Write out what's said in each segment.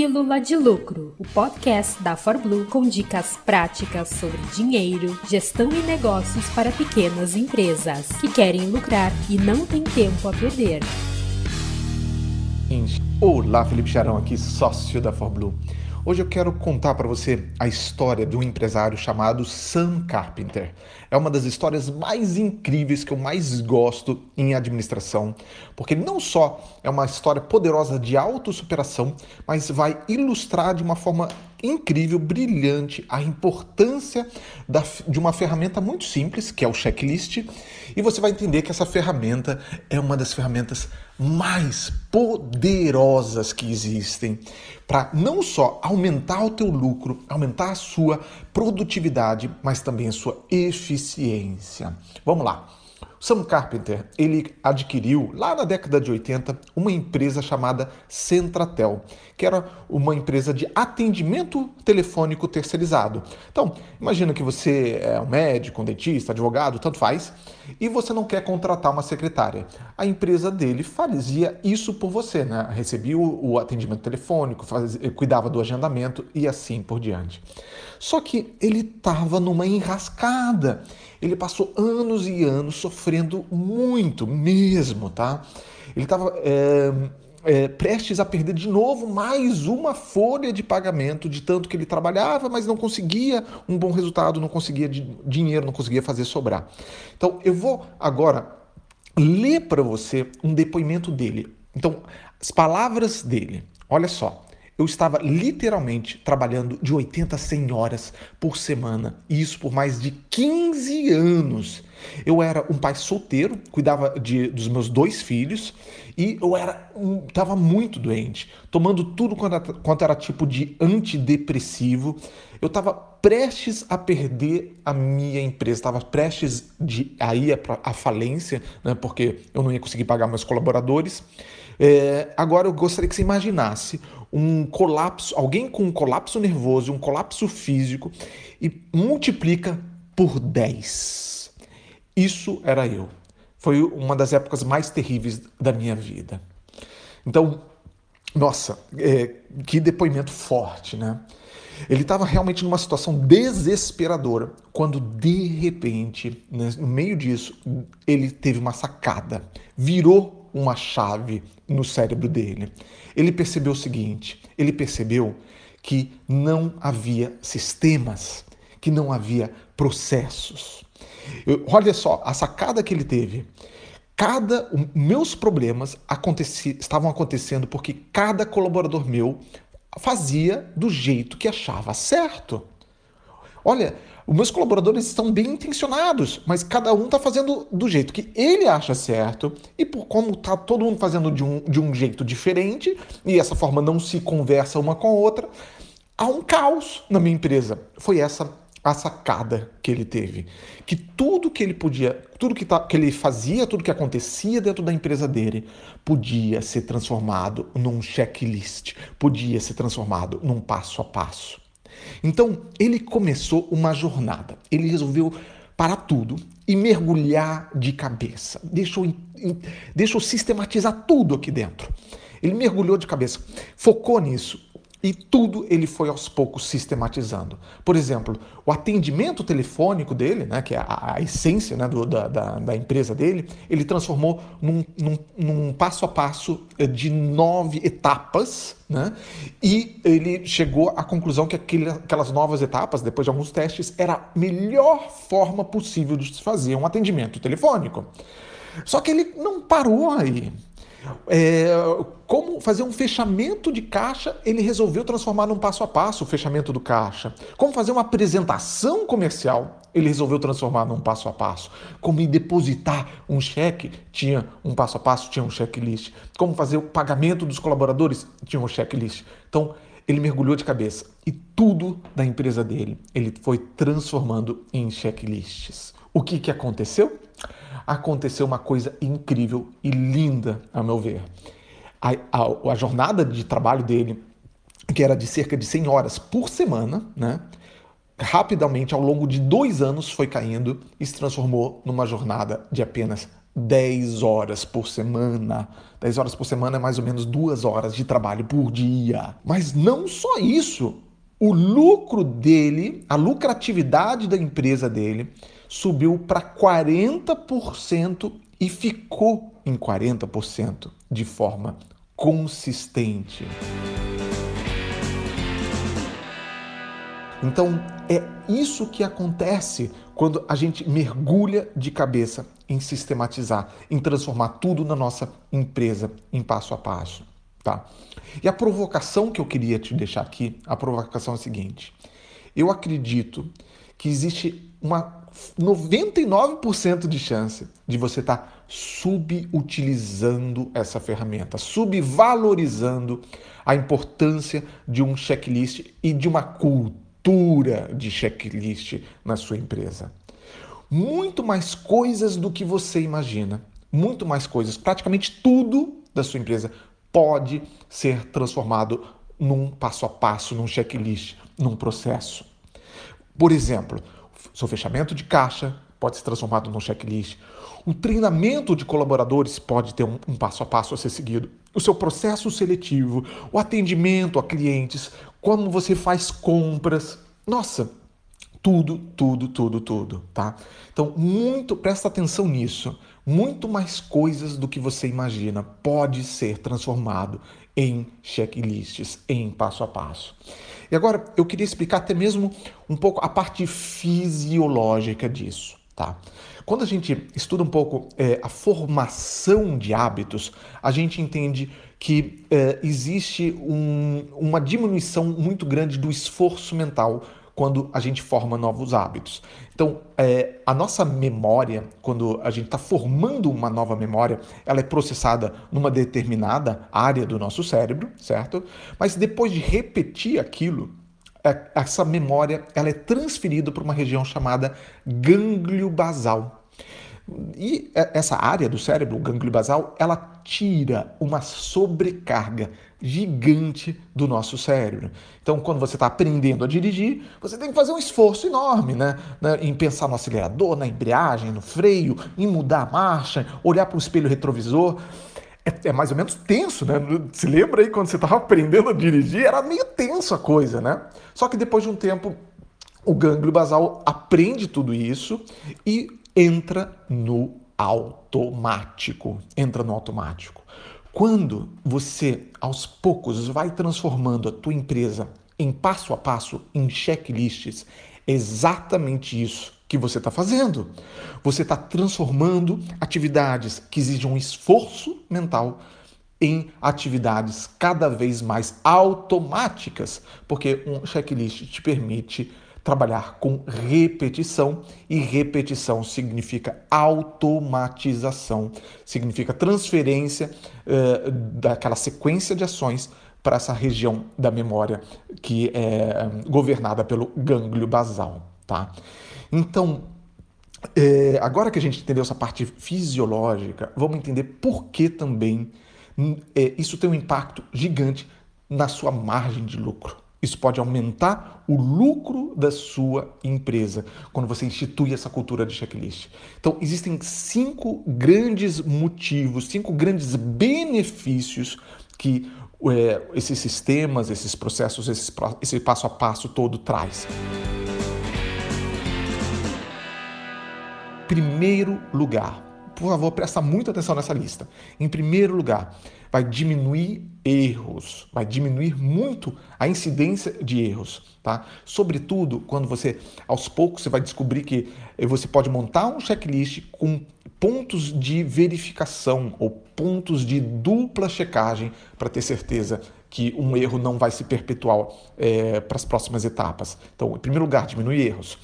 Pílula de Lucro, o podcast da ForBlue com dicas práticas sobre dinheiro, gestão e negócios para pequenas empresas que querem lucrar e não têm tempo a perder. Olá, Felipe Charão aqui, sócio da ForBlue. Hoje eu quero contar para você a história de um empresário chamado Sam Carpenter. É uma das histórias mais incríveis que eu mais gosto em administração, porque não só é uma história poderosa de autossuperação, mas vai ilustrar de uma forma incrível, brilhante, a importância da, de uma ferramenta muito simples, que é o checklist, e você vai entender que essa ferramenta é uma das ferramentas mais poderosas que existem para não só aumentar o teu lucro, aumentar a sua produtividade, mas também a sua eficiência. Vamos lá. Sam Carpenter, ele adquiriu lá na década de 80 uma empresa chamada Centratel, que era uma empresa de atendimento telefônico terceirizado. Então, imagina que você é um médico, um dentista, advogado, tanto faz, e você não quer contratar uma secretária. A empresa dele fazia isso por você, né? Recebia o atendimento telefônico, fazia, cuidava do agendamento e assim por diante. Só que ele estava numa enrascada. Ele passou anos e anos sofrendo muito mesmo, tá? Ele estava é, é, prestes a perder de novo mais uma folha de pagamento de tanto que ele trabalhava, mas não conseguia um bom resultado, não conseguia dinheiro, não conseguia fazer sobrar. Então eu vou agora ler para você um depoimento dele. Então, as palavras dele. Olha só eu estava literalmente trabalhando de 80 a 100 horas por semana, e isso por mais de 15 anos. Eu era um pai solteiro, cuidava de, dos meus dois filhos e eu era estava muito doente, tomando tudo quanto era, quanto era tipo de antidepressivo. Eu estava prestes a perder a minha empresa, estava prestes de, a ir falência, né, porque eu não ia conseguir pagar meus colaboradores. É, agora eu gostaria que você imaginasse um colapso, alguém com um colapso nervoso, um colapso físico e multiplica por 10. Isso era eu. Foi uma das épocas mais terríveis da minha vida. Então, nossa, é, que depoimento forte, né? Ele estava realmente numa situação desesperadora quando, de repente, né, no meio disso, ele teve uma sacada, virou uma chave no cérebro dele. Ele percebeu o seguinte: ele percebeu que não havia sistemas, que não havia processos. Eu, olha só, a sacada que ele teve. Cada meus problemas aconteci, estavam acontecendo porque cada colaborador meu fazia do jeito que achava certo. Olha, os meus colaboradores estão bem intencionados, mas cada um está fazendo do jeito que ele acha certo, e por como está todo mundo fazendo de um, de um jeito diferente, e essa forma não se conversa uma com a outra, há um caos na minha empresa. Foi essa a sacada que ele teve. Que tudo que ele podia, tudo que, tá, que ele fazia, tudo que acontecia dentro da empresa dele, podia ser transformado num checklist, podia ser transformado num passo a passo. Então, ele começou uma jornada. Ele resolveu parar tudo e mergulhar de cabeça. Deixou, deixou sistematizar tudo aqui dentro. Ele mergulhou de cabeça, focou nisso, e tudo ele foi aos poucos sistematizando. Por exemplo, o atendimento telefônico dele, né, que é a, a essência né, do, da, da, da, empresa dele, ele transformou num, num, num, passo a passo eh, de nove etapas, né, e ele chegou à conclusão que aquele, aquelas novas etapas, depois de alguns testes, era a melhor forma possível de se fazer um atendimento telefônico. Só que ele não parou aí. É, como fazer um fechamento de caixa, ele resolveu transformar num passo a passo o fechamento do caixa. Como fazer uma apresentação comercial, ele resolveu transformar num passo a passo. Como depositar um cheque, tinha um passo a passo, tinha um checklist. Como fazer o pagamento dos colaboradores, tinha um checklist. Então, ele mergulhou de cabeça e tudo da empresa dele ele foi transformando em checklists. O que, que aconteceu? Aconteceu uma coisa incrível e linda, a meu ver. A, a, a, jornada de trabalho dele, que era de cerca de 100 horas por semana, né? rapidamente, ao longo de dois anos, foi caindo e se transformou numa jornada de apenas 10 horas por semana. 10 horas por semana é mais ou menos duas horas de trabalho por dia. Mas não só isso. O lucro dele, a lucratividade da empresa dele, subiu para 40% e ficou em 40% de forma consistente. Então, é isso que acontece quando a gente mergulha de cabeça em sistematizar, em transformar tudo na nossa empresa em passo a passo, tá? E a provocação que eu queria te deixar aqui, a provocação é a seguinte: eu acredito que existe uma 99% de chance de você estar tá subutilizando essa ferramenta, subvalorizando a importância de um checklist e de uma cultura de checklist na sua empresa. Muito mais coisas do que você imagina. Muito mais coisas. Praticamente tudo da sua empresa pode ser transformado num passo a passo, num checklist, num processo. Por exemplo, seu fechamento de caixa pode ser transformado num checklist. O treinamento de colaboradores pode ter um, um, passo a passo a ser seguido. O seu processo seletivo, o atendimento a clientes, como você faz compras. Nossa, tudo, tudo, tudo, tudo, tá? Então, muito, presta atenção nisso. Muito mais coisas do que você imagina pode ser transformado em checklists, em passo a passo. E agora eu queria explicar até mesmo um pouco a parte fisiológica disso, tá? Quando a gente estuda um pouco é, a formação de hábitos, a gente entende que é, existe um, uma diminuição muito grande do esforço mental quando a gente forma novos hábitos. Então, é, a nossa memória, quando a gente está formando uma nova memória, ela é processada numa determinada área do nosso cérebro, certo? Mas depois de repetir aquilo, é, essa memória ela é transferida para uma região chamada gânglio basal. E essa área do cérebro, o gânglio basal, ela tira uma sobrecarga gigante do nosso cérebro. Então, quando você está aprendendo a dirigir, você tem que fazer um esforço enorme, né? Em pensar no acelerador, na embreagem, no freio, em mudar a marcha, olhar para o espelho retrovisor. É, é, mais ou menos tenso, né? Se lembra aí quando você estava aprendendo a dirigir? Era meio tenso a coisa, né? Só que depois de um tempo, o gânglio basal aprende tudo isso e entra no automático. Entra no automático. Quando você, aos poucos, vai transformando a tua empresa em passo a passo, em checklists, é exatamente isso que você está fazendo. Você está transformando atividades que exigem um esforço mental em atividades cada vez mais automáticas, porque um checklist te permite trabalhar com repetição e repetição significa automatização, significa transferência uh, daquela sequência de ações para essa região da memória que é governada pelo gânglio basal, tá? Então, é, agora que a gente entendeu essa parte fisiológica, vamos entender por que também é, isso tem um impacto gigante na sua margem de lucro. Isso pode aumentar o lucro da sua empresa quando você institui essa cultura de checklist. Então, existem cinco grandes motivos, cinco grandes benefícios que é, esses sistemas, esses processos, esses, esse passo a passo todo traz. Primeiro lugar, por favor, presta muita atenção nessa lista. Em primeiro lugar, vai diminuir erros, vai diminuir muito a incidência de erros, tá? Sobretudo quando você, aos poucos, você vai descobrir que você pode montar um checklist com pontos de verificação ou pontos de dupla checagem para ter certeza que um erro não vai se perpetuar é, para as próximas etapas. Então, em primeiro lugar, diminui erros.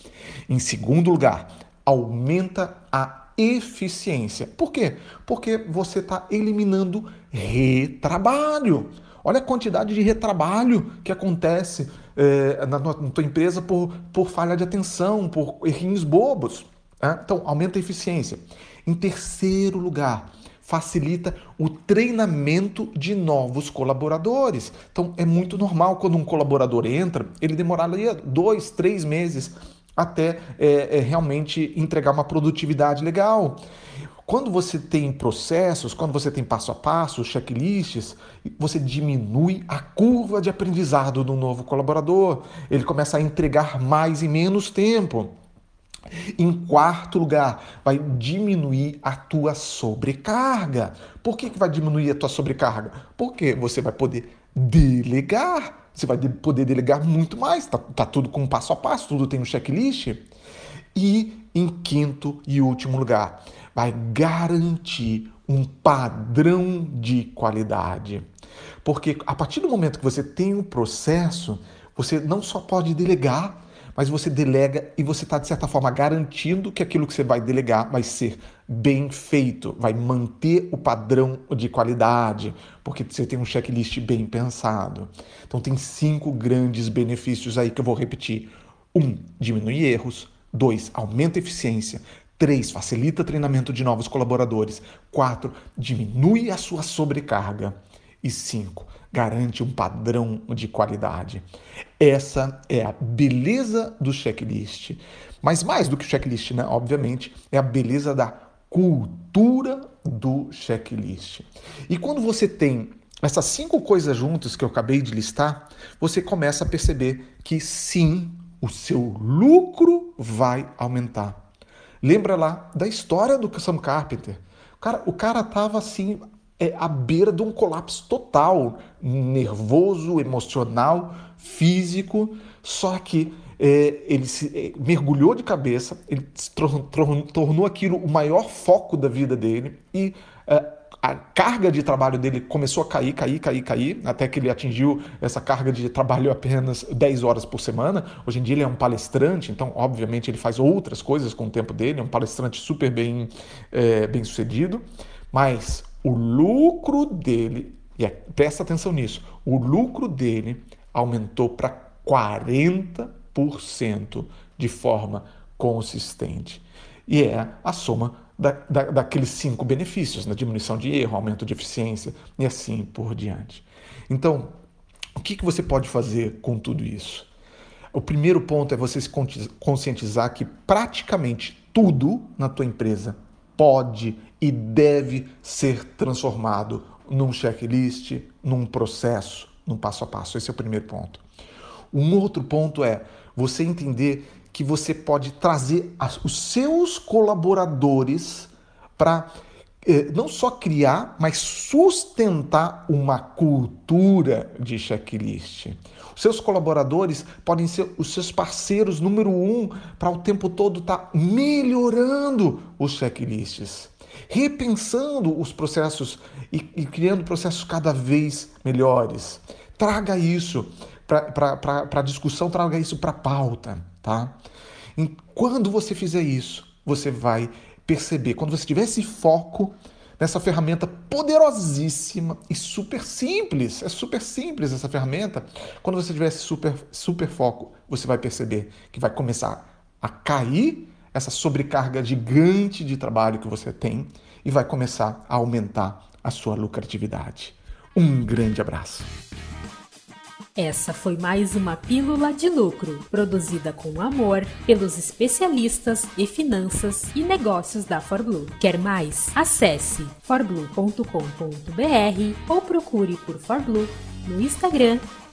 Em segundo lugar, aumenta a eficiência. Por quê? Porque você está eliminando retrabalho. Olha a quantidade de retrabalho que acontece é, na, na, tua empresa por, por falha de atenção, por errinhos bobos. Né? Então, aumenta a eficiência. Em terceiro lugar, facilita o treinamento de novos colaboradores. Então, é muito normal quando um colaborador entra, ele demoraria dois, três meses até é, é, realmente entregar uma produtividade legal. Quando você tem processos, quando você tem passo a passo, checklists, você diminui a curva de aprendizado do novo colaborador. Ele começa a entregar mais em menos tempo. Em quarto lugar, vai diminuir a tua sobrecarga. Por que, que vai diminuir a tua sobrecarga? Porque você vai poder delegar. Você vai poder delegar muito mais. Tá, tá tudo com passo a passo, tudo tem um checklist. E em quinto e último lugar, vai garantir um padrão de qualidade. Porque a partir do momento que você tem um processo, você não só pode delegar, mas você delega e você está, de certa forma, garantindo que aquilo que você vai delegar vai ser bem feito, vai manter o padrão de qualidade, porque você tem um checklist bem pensado. Então, tem cinco grandes benefícios aí que eu vou repetir: um, diminui erros, dois, aumenta a eficiência. 3. Facilita o treinamento de novos colaboradores. 4. Diminui a sua sobrecarga. E 5 garante um padrão de qualidade. Essa é a beleza do checklist. Mas mais do que o checklist, né? Obviamente, é a beleza da cultura do checklist. E quando você tem essas cinco coisas juntas que eu acabei de listar, você começa a perceber que sim, o seu lucro vai aumentar. Lembra lá da história do Sam Carpenter? O cara, o cara tava assim é, à beira de um colapso total, nervoso, emocional, físico, só que é, ele se é, mergulhou de cabeça, ele tornou aquilo o maior foco da vida dele e é, a carga de trabalho dele começou a cair, cair, cair, cair, até que ele atingiu essa carga de trabalho apenas 10 horas por semana. Hoje em dia ele é um palestrante, então, obviamente, ele faz outras coisas com o tempo dele, é um palestrante super bem, é, bem sucedido, mas o lucro dele, e é, presta atenção nisso, o lucro dele aumentou para 40% de forma consistente. E é a soma da, da, daqueles cinco benefícios, na né? diminuição de erro, aumento de eficiência e assim por diante. Então, o que, que você pode fazer com tudo isso? O primeiro ponto é você se conscientizar que praticamente tudo na tua empresa pode e deve ser transformado num checklist, num processo, num passo a passo. Esse é o primeiro ponto. Um outro ponto é você entender que você pode trazer os seus colaboradores para eh, não só criar, mas sustentar uma cultura de checklist. Os seus colaboradores podem ser os seus parceiros número um para o tempo todo estar tá melhorando os checklists, repensando os processos e, e criando processos cada vez melhores. Traga isso para a discussão, traga isso para a pauta, tá? E quando você fizer isso, você vai perceber, quando você tiver esse foco nessa ferramenta poderosíssima e super simples, é super simples essa ferramenta, quando você tiver esse super, super foco, você vai perceber que vai começar a cair essa sobrecarga gigante de trabalho que você tem e vai começar a aumentar a sua lucratividade. Um grande abraço. Essa foi mais uma Pílula de Lucro, produzida com amor pelos especialistas em finanças e negócios da ForBlue. Quer mais? Acesse forblue.com.br ou procure por ForBlue no Instagram